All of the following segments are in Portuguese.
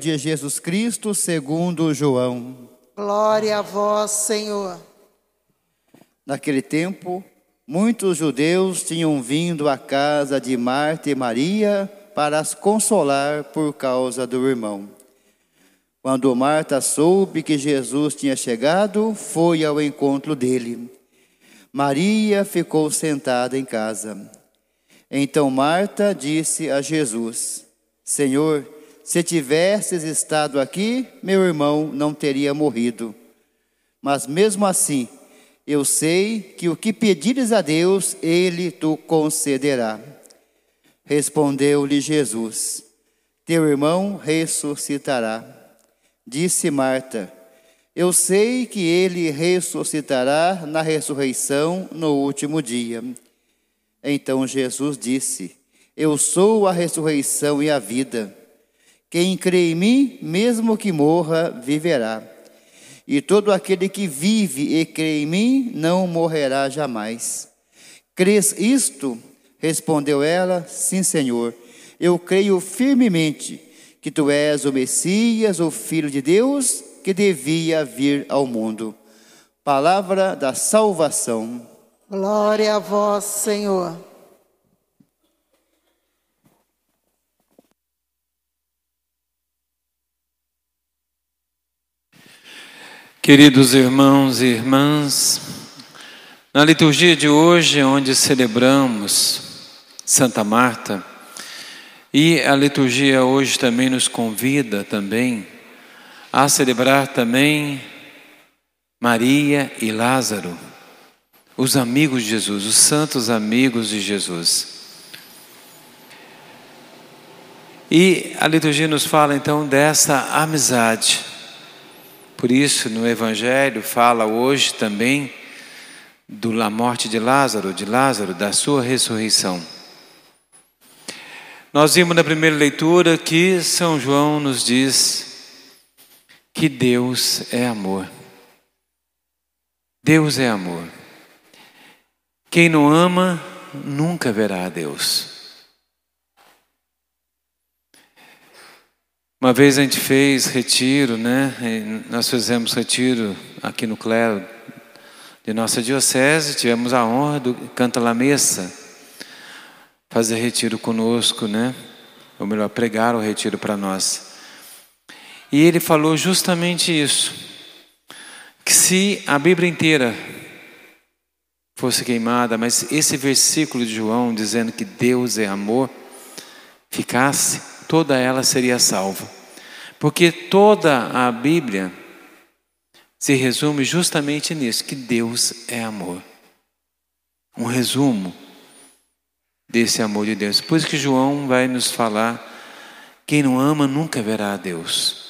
De Jesus Cristo, segundo João. Glória a vós, Senhor. Naquele tempo, muitos judeus tinham vindo à casa de Marta e Maria para as consolar por causa do irmão. Quando Marta soube que Jesus tinha chegado, foi ao encontro dele. Maria ficou sentada em casa. Então Marta disse a Jesus: Senhor, se tivesses estado aqui, meu irmão não teria morrido. Mas mesmo assim, eu sei que o que pedires a Deus, ele tu concederá. Respondeu-lhe Jesus: Teu irmão ressuscitará. Disse Marta: Eu sei que ele ressuscitará na ressurreição no último dia. Então Jesus disse: Eu sou a ressurreição e a vida. Quem crê em mim, mesmo que morra, viverá. E todo aquele que vive e crê em mim, não morrerá jamais. Crês isto? Respondeu ela: Sim, Senhor. Eu creio firmemente que tu és o Messias, o Filho de Deus, que devia vir ao mundo. Palavra da salvação. Glória a vós, Senhor. Queridos irmãos e irmãs, na liturgia de hoje, onde celebramos Santa Marta, e a liturgia hoje também nos convida também a celebrar também Maria e Lázaro, os amigos de Jesus, os santos amigos de Jesus. E a liturgia nos fala então dessa amizade. Por isso, no Evangelho fala hoje também da morte de Lázaro, de Lázaro, da sua ressurreição. Nós vimos na primeira leitura que São João nos diz que Deus é amor. Deus é amor. Quem não ama nunca verá a Deus. Uma vez a gente fez retiro, né? Nós fizemos retiro aqui no clero de nossa diocese, tivemos a honra do Canta La Messa fazer retiro conosco, né? Ou melhor, pregar o retiro para nós. E ele falou justamente isso: que se a Bíblia inteira fosse queimada, mas esse versículo de João dizendo que Deus é amor, ficasse, toda ela seria salva. Porque toda a Bíblia se resume justamente nisso, que Deus é amor. Um resumo desse amor de Deus. Por isso que João vai nos falar: quem não ama nunca verá a Deus.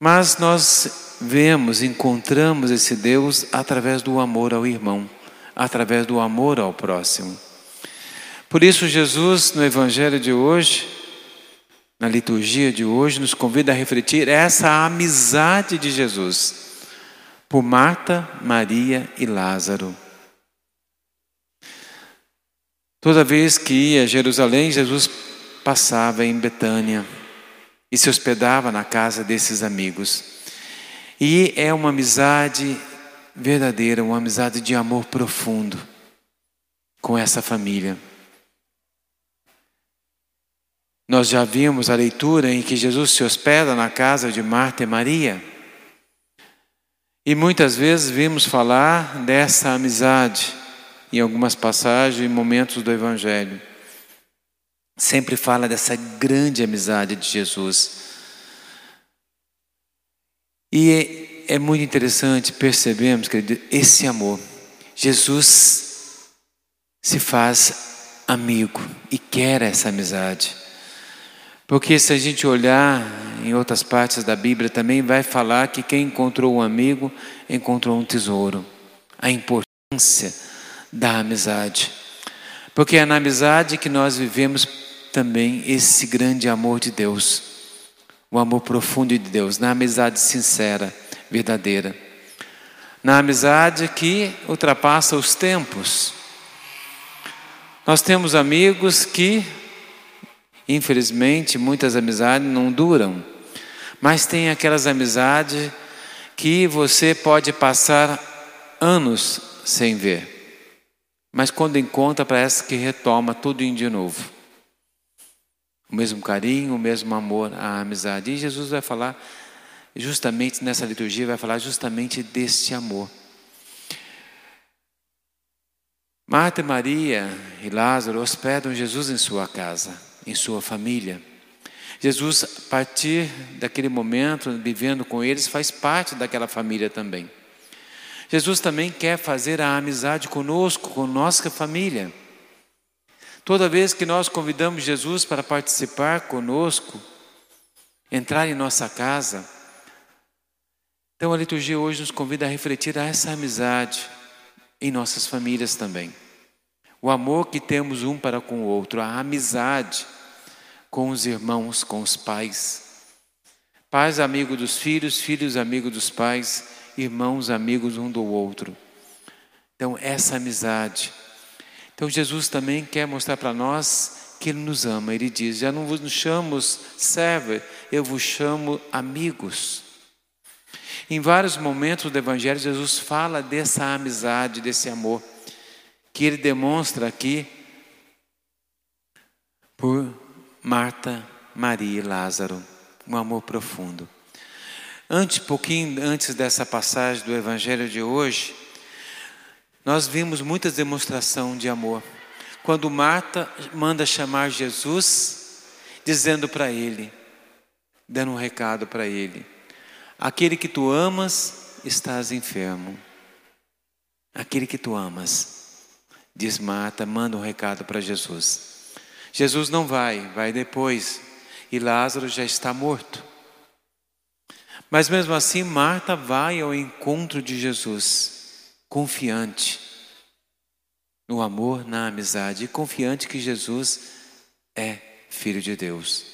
Mas nós vemos, encontramos esse Deus através do amor ao irmão, através do amor ao próximo. Por isso, Jesus, no Evangelho de hoje, na liturgia de hoje, nos convida a refletir essa amizade de Jesus por Marta, Maria e Lázaro. Toda vez que ia a Jerusalém, Jesus passava em Betânia e se hospedava na casa desses amigos. E é uma amizade verdadeira, uma amizade de amor profundo com essa família. Nós já vimos a leitura em que Jesus se hospeda na casa de Marta e Maria. E muitas vezes vimos falar dessa amizade em algumas passagens e momentos do Evangelho. Sempre fala dessa grande amizade de Jesus. E é, muito interessante percebermos, querido, esse amor. Jesus se faz amigo e quer essa amizade. Porque se a gente olhar em outras partes da Bíblia também vai falar que quem encontrou um amigo encontrou um tesouro. A importância da amizade. Porque é na amizade que nós vivemos também esse grande amor de Deus, o amor profundo de Deus, na amizade sincera, verdadeira. Na amizade que ultrapassa os tempos. Nós temos amigos que Infelizmente, muitas amizades não duram, mas tem aquelas amizades que você pode passar anos sem ver, mas quando encontra, parece que retoma tudo de novo. O mesmo carinho, o mesmo amor, a amizade. E Jesus vai falar, justamente nessa liturgia, vai falar justamente deste amor. Marta, Maria e Lázaro hospedam Jesus em sua casa, em sua família. Jesus, a partir daquele momento, vivendo com eles, faz parte daquela família também. Jesus também quer fazer a amizade conosco, com nossa família. Toda vez que nós convidamos Jesus para participar conosco, entrar em nossa casa, então a liturgia hoje nos convida a refletir a essa amizade em nossas famílias também. O amor que temos um para com o outro, a amizade com os irmãos, com os pais. Pais amigos dos filhos, filhos amigos dos pais, irmãos amigos um do outro. Então, essa amizade. Então, Jesus também quer mostrar para nós que Ele nos ama. Ele diz: Já não vos chamo servo, eu vos chamo amigos. Em vários momentos do Evangelho, Jesus fala dessa amizade, desse amor, que ele demonstra aqui por Marta, Maria e Lázaro, um amor profundo. Antes, pouquinho antes dessa passagem do Evangelho de hoje, nós vimos muita demonstração de amor. Quando Marta manda chamar Jesus, dizendo para ele, dando um recado para ele: Aquele que tu amas, estás enfermo. Aquele que tu amas, diz Marta, manda um recado para Jesus. Jesus não vai, vai depois, e Lázaro já está morto. Mas mesmo assim, Marta vai ao encontro de Jesus, confiante no amor, na amizade, e confiante que Jesus é Filho de Deus.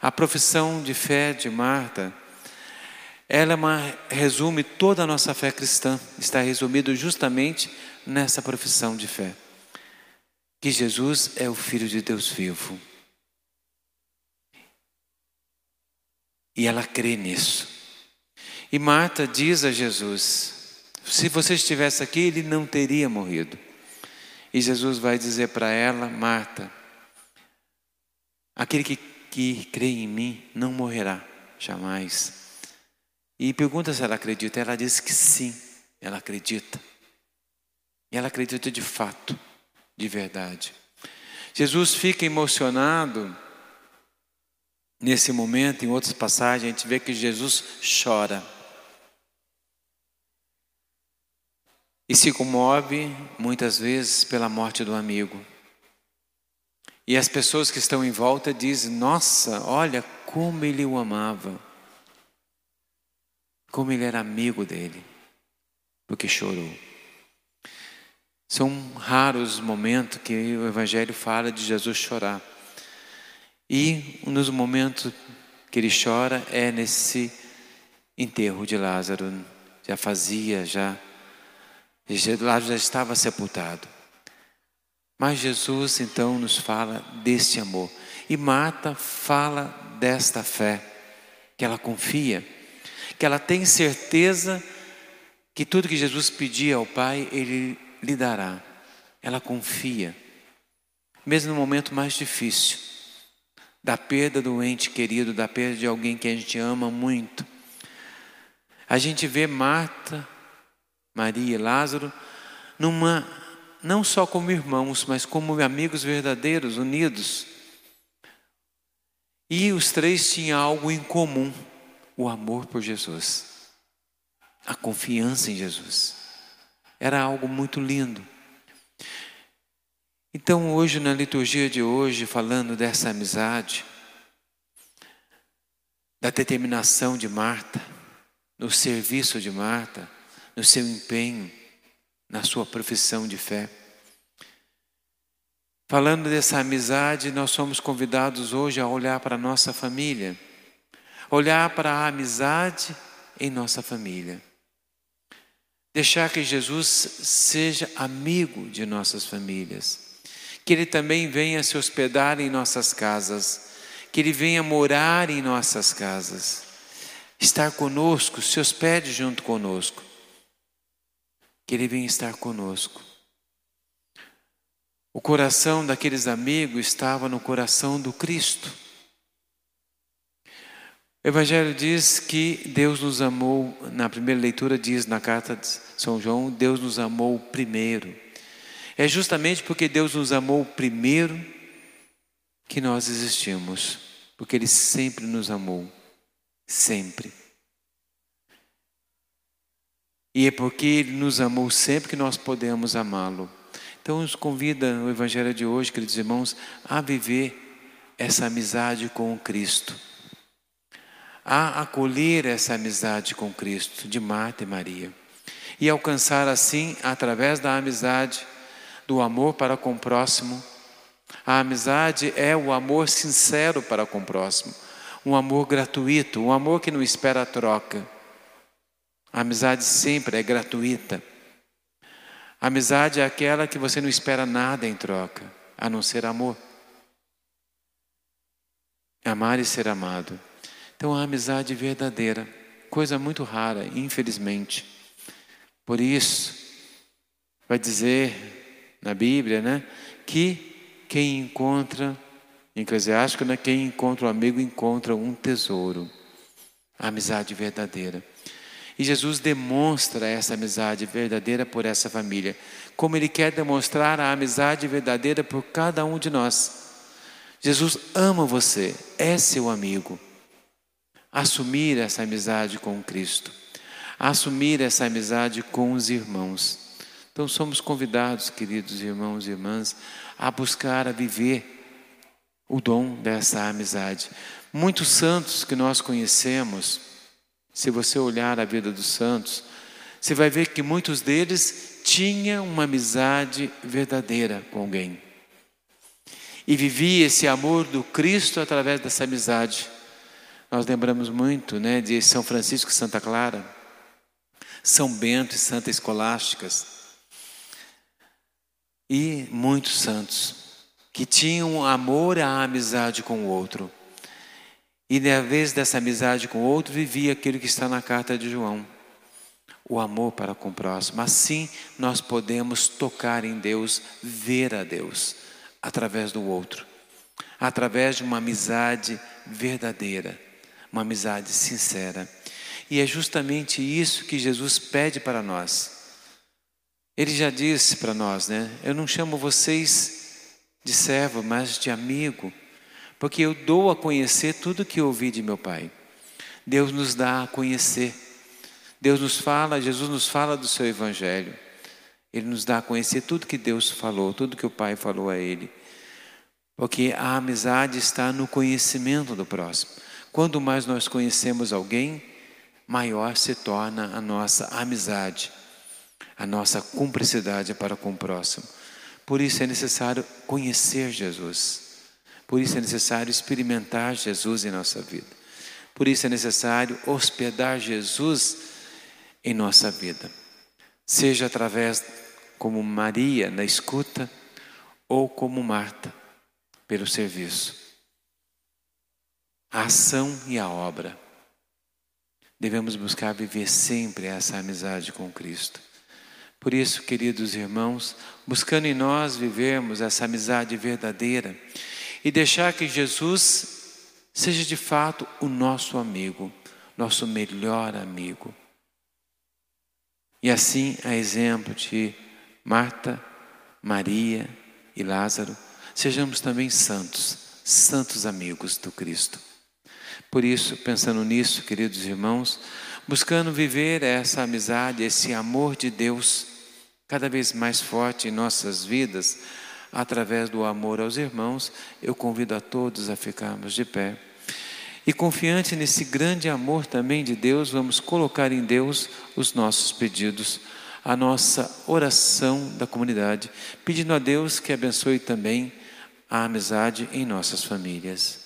A profissão de fé de Marta ela é uma, resume toda a nossa fé cristã, está resumido justamente nessa profissão de fé. Que Jesus é o Filho de Deus vivo. E ela crê nisso. E Marta diz a Jesus: se você estivesse aqui, ele não teria morrido. E Jesus vai dizer para ela: Marta, aquele que, que crê em mim não morrerá jamais. E pergunta se ela acredita. Ela diz que sim, ela acredita. E ela acredita de fato, de verdade. Jesus fica emocionado nesse momento, em outras passagens, a gente vê que Jesus chora. E se comove muitas vezes pela morte do amigo. E as pessoas que estão em volta dizem: Nossa, olha como ele o amava como ele era amigo dele, porque chorou. São raros momentos que o Evangelho fala de Jesus chorar. E nos momentos que ele chora é nesse enterro de Lázaro. Já fazia, já. Lázaro já estava sepultado. Mas Jesus então nos fala deste amor. E Marta fala desta fé, que ela confia que ela tem certeza que tudo que Jesus pedir ao Pai, Ele lhe dará. Ela confia, mesmo no momento mais difícil, da perda do ente querido, da perda de alguém que a gente ama muito. A gente vê Marta, Maria e Lázaro numa não só como irmãos, mas como amigos verdadeiros, unidos. E os três tinham algo em comum o amor por Jesus, a confiança em Jesus. Era algo muito lindo. Então, hoje, na liturgia de hoje, falando dessa amizade, da determinação de Marta, no serviço de Marta, no seu empenho, na sua profissão de fé. Falando dessa amizade, nós somos convidados hoje a olhar para a nossa família olhar para a amizade em nossa família. Deixar que Jesus seja amigo de nossas famílias. que Ele também venha se hospedar em nossas casas, que Ele venha morar em nossas casas, estar conosco, se hospede junto conosco, que Ele venha estar conosco. O coração daqueles amigos estava no coração do Cristo. Evangelho diz que Deus nos amou, na primeira leitura diz na carta de São João, Deus nos amou primeiro. É justamente porque Deus nos amou primeiro que nós existimos, porque Ele sempre nos amou, sempre. E é porque Ele nos amou sempre que nós podemos amá-lo. Então, nos convida o Evangelho de hoje, queridos irmãos, a viver essa amizade com Cristo, a acolher essa amizade com Cristo, de Marta e Maria, e alcançar assim, através da amizade, do amor para com o próximo. A amizade é o amor sincero para com o próximo, um amor gratuito, um amor que não espera a troca. A amizade sempre é gratuita. Amizade é aquela que você não espera nada em troca, a não ser amor. Amar e ser amado. Então, a amizade verdadeira, coisa muito rara, infelizmente. Por isso, vai dizer na Bíblia, né, que quem encontra, em Eclesiástico, né, quem encontra um amigo encontra um tesouro. A amizade verdadeira. E Jesus demonstra essa amizade verdadeira por essa família, como Ele quer demonstrar a amizade verdadeira por cada um de nós. Jesus ama você, é seu amigo. Assumir essa amizade com Cristo, assumir essa amizade com os irmãos. Então somos convidados, queridos irmãos e irmãs, a buscar, a viver o dom dessa amizade. Muitos santos que nós conhecemos, se você olhar a vida dos santos, você vai ver que muitos deles tinham uma amizade verdadeira com alguém. E vivia esse amor do Cristo através dessa amizade. Nós lembramos muito né, de São Francisco e Santa Clara, São Bento e Santa Escolásticas, e muitos santos que tinham amor à amizade com o outro. E na vez dessa amizade com o outro, vivia aquilo que está na carta de João. O amor para com o próximo. Assim nós podemos tocar em Deus, ver a Deus, através do outro. Através de uma amizade verdadeira, uma amizade sincera. E é justamente isso que Jesus pede para nós. Ele já disse para nós, né? Eu não chamo vocês de servo, mas de amigo porque eu dou a conhecer tudo que ouvi de meu Pai. Deus nos dá a conhecer. Deus nos fala, Jesus nos fala do seu Evangelho. Ele nos dá a conhecer tudo que Deus falou, tudo que o Pai falou a Ele. Porque a amizade está no conhecimento do próximo. Quanto mais nós conhecemos alguém, maior se torna a nossa amizade, a nossa cumplicidade para com o próximo. Por isso é necessário conhecer Jesus. Por isso é necessário experimentar Jesus em nossa vida. Por isso é necessário hospedar Jesus em nossa vida. Seja através, como Maria, na escuta, ou como Marta, pelo serviço. A ação e a obra. Devemos buscar viver sempre essa amizade com Cristo. Por isso, queridos irmãos, buscando em nós vivermos essa amizade verdadeira, e deixar que Jesus seja de fato o nosso amigo, nosso melhor amigo. E assim, a exemplo de Marta, Maria e Lázaro, sejamos também santos, santos amigos do Cristo. Por isso, pensando nisso, queridos irmãos, buscando viver essa amizade, esse amor de Deus cada vez mais forte em nossas vidas, através do amor aos irmãos, eu convido a todos a ficarmos de pé. E confiante nesse grande amor também de Deus, vamos colocar em Deus os nossos pedidos, a nossa oração da comunidade, pedindo a Deus que abençoe também a amizade em nossas famílias.